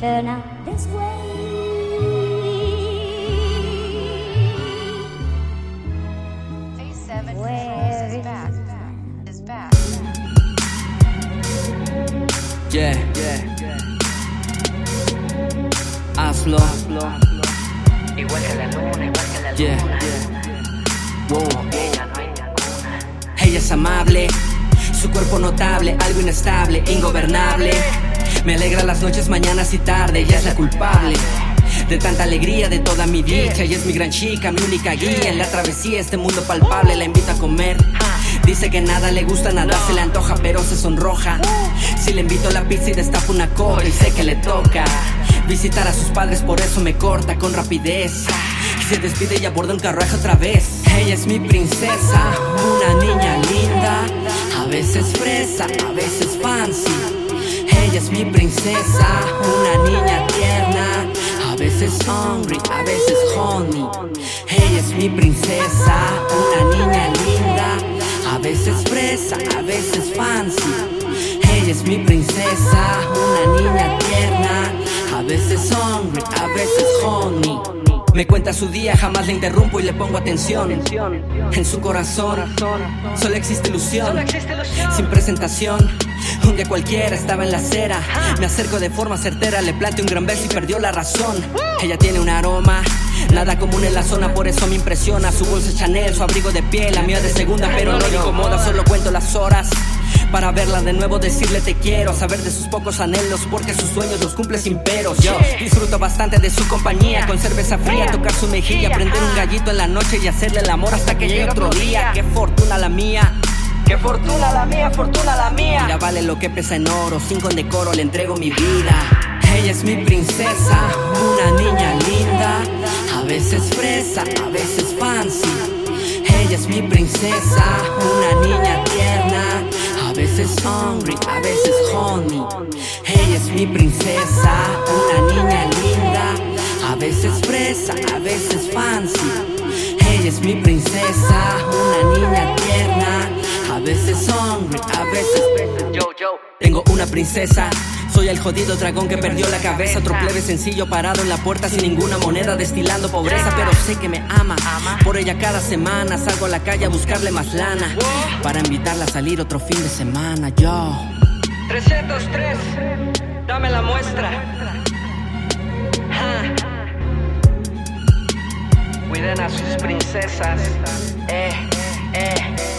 turn out this way. Where is Yeah, yeah. Hazlo. Igual que la luna, igual que la luna. Yeah, yeah. Wow. Ella no hay ninguna. Ella es amable, su cuerpo notable, algo inestable, ingobernable. Me alegra las noches, mañanas y tarde, ella es la culpable. De tanta alegría, de toda mi dicha, ella es mi gran chica, mi única guía en la travesía, este mundo palpable, la invito a comer. Dice que nada le gusta, nada se le antoja, pero se sonroja. Si le invito a la pizza y destapo una copa y sé que le toca. Visitar a sus padres, por eso me corta con rapidez. Y se despide y aborda un carruaje otra vez. Ella es mi princesa, una niña linda. A veces fresa, a veces. Mi princesa, una niña tierna. A veces hungry, a veces honey. Ella es mi princesa, una niña linda. A veces fresa, a veces fancy. Ella es mi princesa, una niña tierna. A veces hungry, a veces honey. Me cuenta su día, jamás le interrumpo y le pongo atención. En su corazón solo existe ilusión. Sin presentación, un día cualquiera estaba en la acera. Me acerco de forma certera, le planteo un gran beso y perdió la razón. Ella tiene un aroma. Nada común en la zona, por eso me impresiona Su bolsa Chanel, su abrigo de piel, la mía de segunda Pero no le incomoda, solo cuento las horas para verla de nuevo, decirle te quiero Saber de sus pocos anhelos, porque sus sueños los cumple sin peros. Yo disfruto bastante de su compañía Con cerveza fría, tocar su mejilla Prender un gallito en la noche y hacerle el amor Hasta que llegue otro día, qué fortuna la mía. Qué fortuna la mía, fortuna la mía. Mira, vale lo que pesa en oro, sin decoro le entrego mi vida. Ella es mi princesa, una niña linda A veces fresa, a veces fancy. Ella es mi princesa, una niña tierna A veces hungry, a veces honey Ella es mi princesa, una niña linda. A veces fresa, a veces fancy. Ella es mi princesa, Tengo una princesa. Soy el jodido dragón que perdió la cabeza. Otro plebe sencillo parado en la puerta sin ninguna moneda, destilando pobreza. Pero sé que me ama. Por ella cada semana salgo a la calle a buscarle más lana. Para invitarla a salir otro fin de semana. Yo. 303, dame la muestra. Cuiden a sus princesas. Eh, eh.